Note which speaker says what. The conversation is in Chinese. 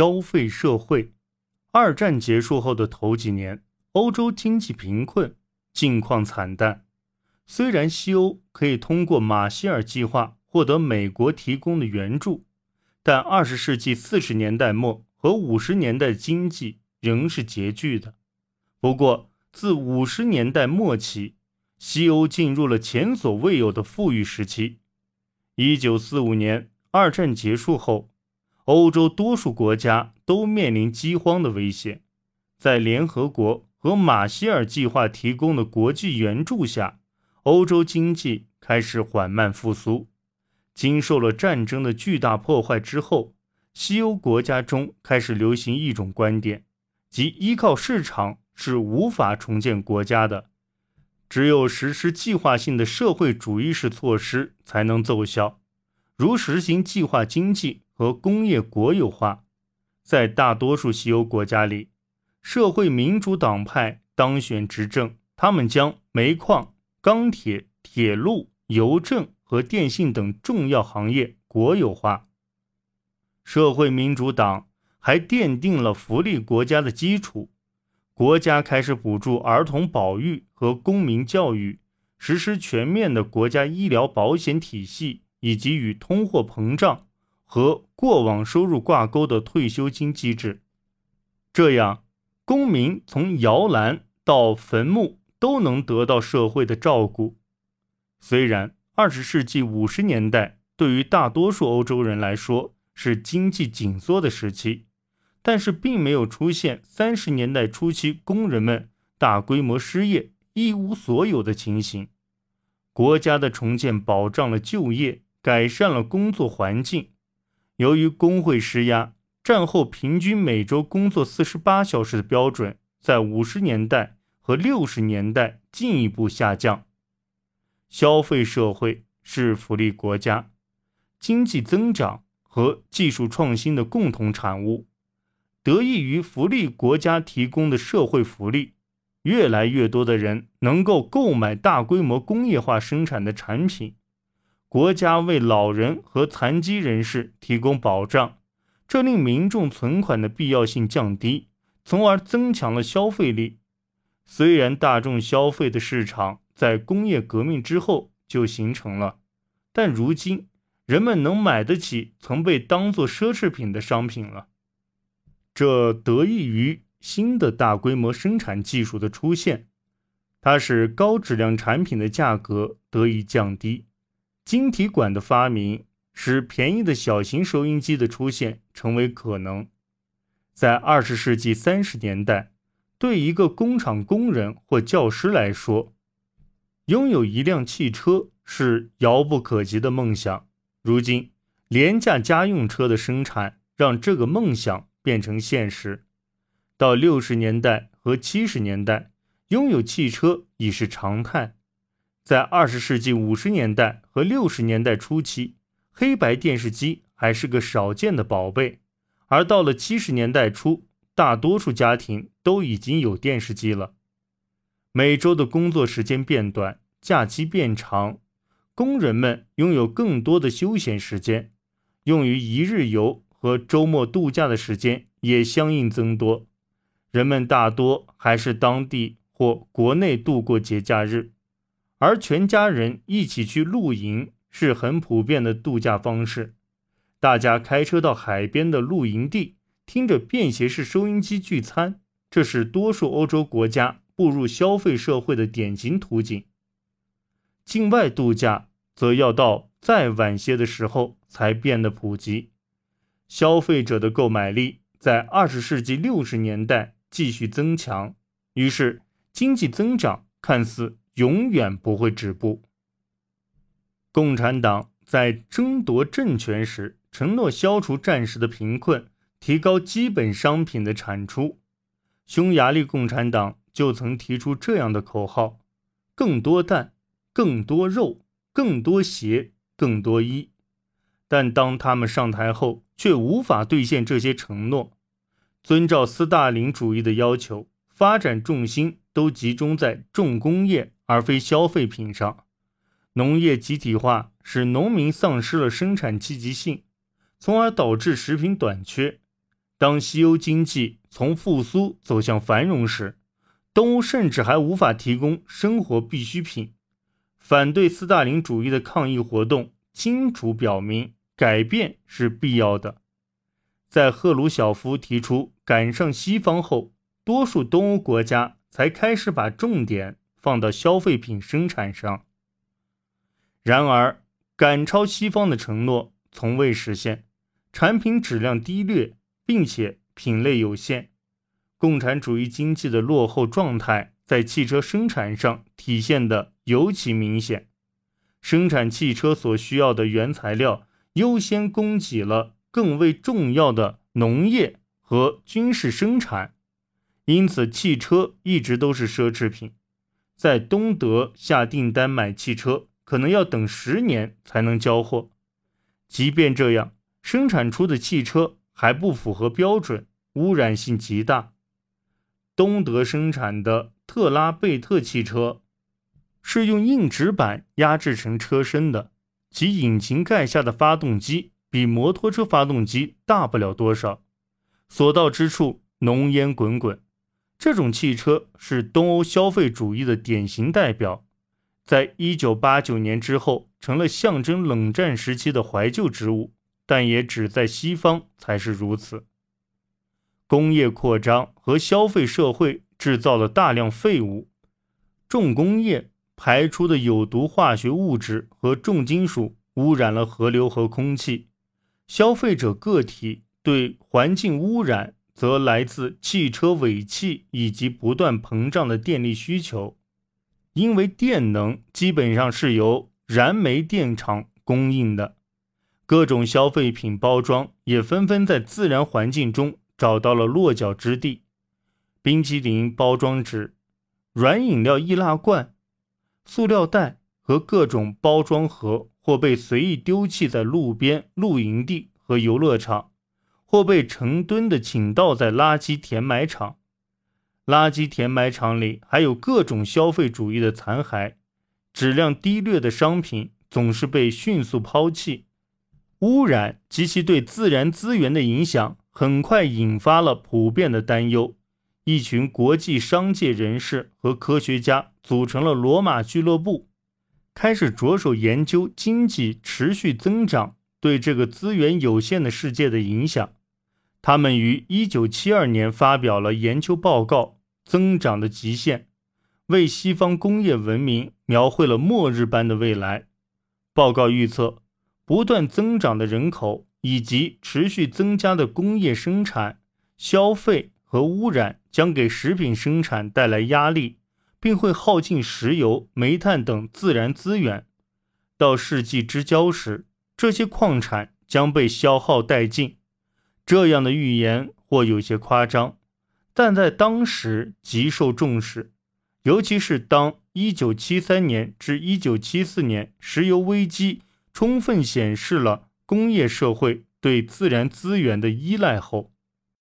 Speaker 1: 消费社会。二战结束后的头几年，欧洲经济贫困，境况惨淡。虽然西欧可以通过马歇尔计划获得美国提供的援助，但二十世纪四十年代末和五十年代经济仍是拮据的。不过，自五十年代末起，西欧进入了前所未有的富裕时期。一九四五年，二战结束后。欧洲多数国家都面临饥荒的威胁，在联合国和马歇尔计划提供的国际援助下，欧洲经济开始缓慢复苏。经受了战争的巨大破坏之后，西欧国家中开始流行一种观点，即依靠市场是无法重建国家的，只有实施计划性的社会主义式措施才能奏效，如实行计划经济。和工业国有化，在大多数西欧国家里，社会民主党派当选执政。他们将煤矿、钢铁、铁路、邮政和电信等重要行业国有化。社会民主党还奠定了福利国家的基础，国家开始补助儿童保育和公民教育，实施全面的国家医疗保险体系，以及与通货膨胀。和过往收入挂钩的退休金机制，这样公民从摇篮到坟墓都能得到社会的照顾。虽然二十世纪五十年代对于大多数欧洲人来说是经济紧缩的时期，但是并没有出现三十年代初期工人们大规模失业、一无所有的情形。国家的重建保障了就业，改善了工作环境。由于工会施压，战后平均每周工作四十八小时的标准，在五十年代和六十年代进一步下降。消费社会是福利国家，经济增长和技术创新的共同产物。得益于福利国家提供的社会福利，越来越多的人能够购买大规模工业化生产的产品。国家为老人和残疾人士提供保障，这令民众存款的必要性降低，从而增强了消费力。虽然大众消费的市场在工业革命之后就形成了，但如今人们能买得起曾被当作奢侈品的商品了。这得益于新的大规模生产技术的出现，它使高质量产品的价格得以降低。晶体管的发明使便宜的小型收音机的出现成为可能。在二十世纪三十年代，对一个工厂工人或教师来说，拥有一辆汽车是遥不可及的梦想。如今，廉价家用车的生产让这个梦想变成现实。到六十年代和七十年代，拥有汽车已是常态。在二十世纪五十年代和六十年代初期，黑白电视机还是个少见的宝贝，而到了七十年代初，大多数家庭都已经有电视机了。每周的工作时间变短，假期变长，工人们拥有更多的休闲时间，用于一日游和周末度假的时间也相应增多。人们大多还是当地或国内度过节假日。而全家人一起去露营是很普遍的度假方式。大家开车到海边的露营地，听着便携式收音机聚餐，这是多数欧洲国家步入消费社会的典型图景。境外度假则要到再晚些的时候才变得普及。消费者的购买力在二十世纪六十年代继续增强，于是经济增长看似。永远不会止步。共产党在争夺政权时，承诺消除战时的贫困，提高基本商品的产出。匈牙利共产党就曾提出这样的口号：更多蛋，更多肉，更多鞋，更多衣。但当他们上台后，却无法兑现这些承诺。遵照斯大林主义的要求，发展重心都集中在重工业。而非消费品上，农业集体化使农民丧失了生产积极性，从而导致食品短缺。当西欧经济从复苏走向繁荣时，东欧甚至还无法提供生活必需品。反对斯大林主义的抗议活动清楚表明，改变是必要的。在赫鲁晓夫提出赶上西方后，多数东欧国家才开始把重点放到消费品生产上。然而，赶超西方的承诺从未实现，产品质量低劣，并且品类有限。共产主义经济的落后状态在汽车生产上体现的尤其明显。生产汽车所需要的原材料优先供给了更为重要的农业和军事生产，因此汽车一直都是奢侈品。在东德下订单买汽车，可能要等十年才能交货。即便这样，生产出的汽车还不符合标准，污染性极大。东德生产的特拉贝特汽车。是用硬纸板压制成车身的，其引擎盖下的发动机比摩托车发动机大不了多少，所到之处浓烟滚滚。这种汽车是东欧消费主义的典型代表，在一九八九年之后成了象征冷战时期的怀旧之物，但也只在西方才是如此。工业扩张和消费社会制造了大量废物，重工业。排出的有毒化学物质和重金属污染了河流和空气。消费者个体对环境污染则来自汽车尾气以及不断膨胀的电力需求，因为电能基本上是由燃煤电厂供应的。各种消费品包装也纷纷在自然环境中找到了落脚之地。冰淇淋包装纸、软饮料易拉罐。塑料袋和各种包装盒，或被随意丢弃在路边、露营地和游乐场，或被成吨的倾倒在垃圾填埋场。垃圾填埋场里还有各种消费主义的残骸，质量低劣的商品总是被迅速抛弃。污染及其对自然资源的影响，很快引发了普遍的担忧。一群国际商界人士和科学家组成了罗马俱乐部，开始着手研究经济持续增长对这个资源有限的世界的影响。他们于1972年发表了研究报告《增长的极限》，为西方工业文明描绘了末日般的未来。报告预测，不断增长的人口以及持续增加的工业生产、消费。和污染将给食品生产带来压力，并会耗尽石油、煤炭等自然资源。到世纪之交时，这些矿产将被消耗殆尽。这样的预言或有些夸张，但在当时极受重视。尤其是当1973年至1974年石油危机充分显示了工业社会对自然资源的依赖后。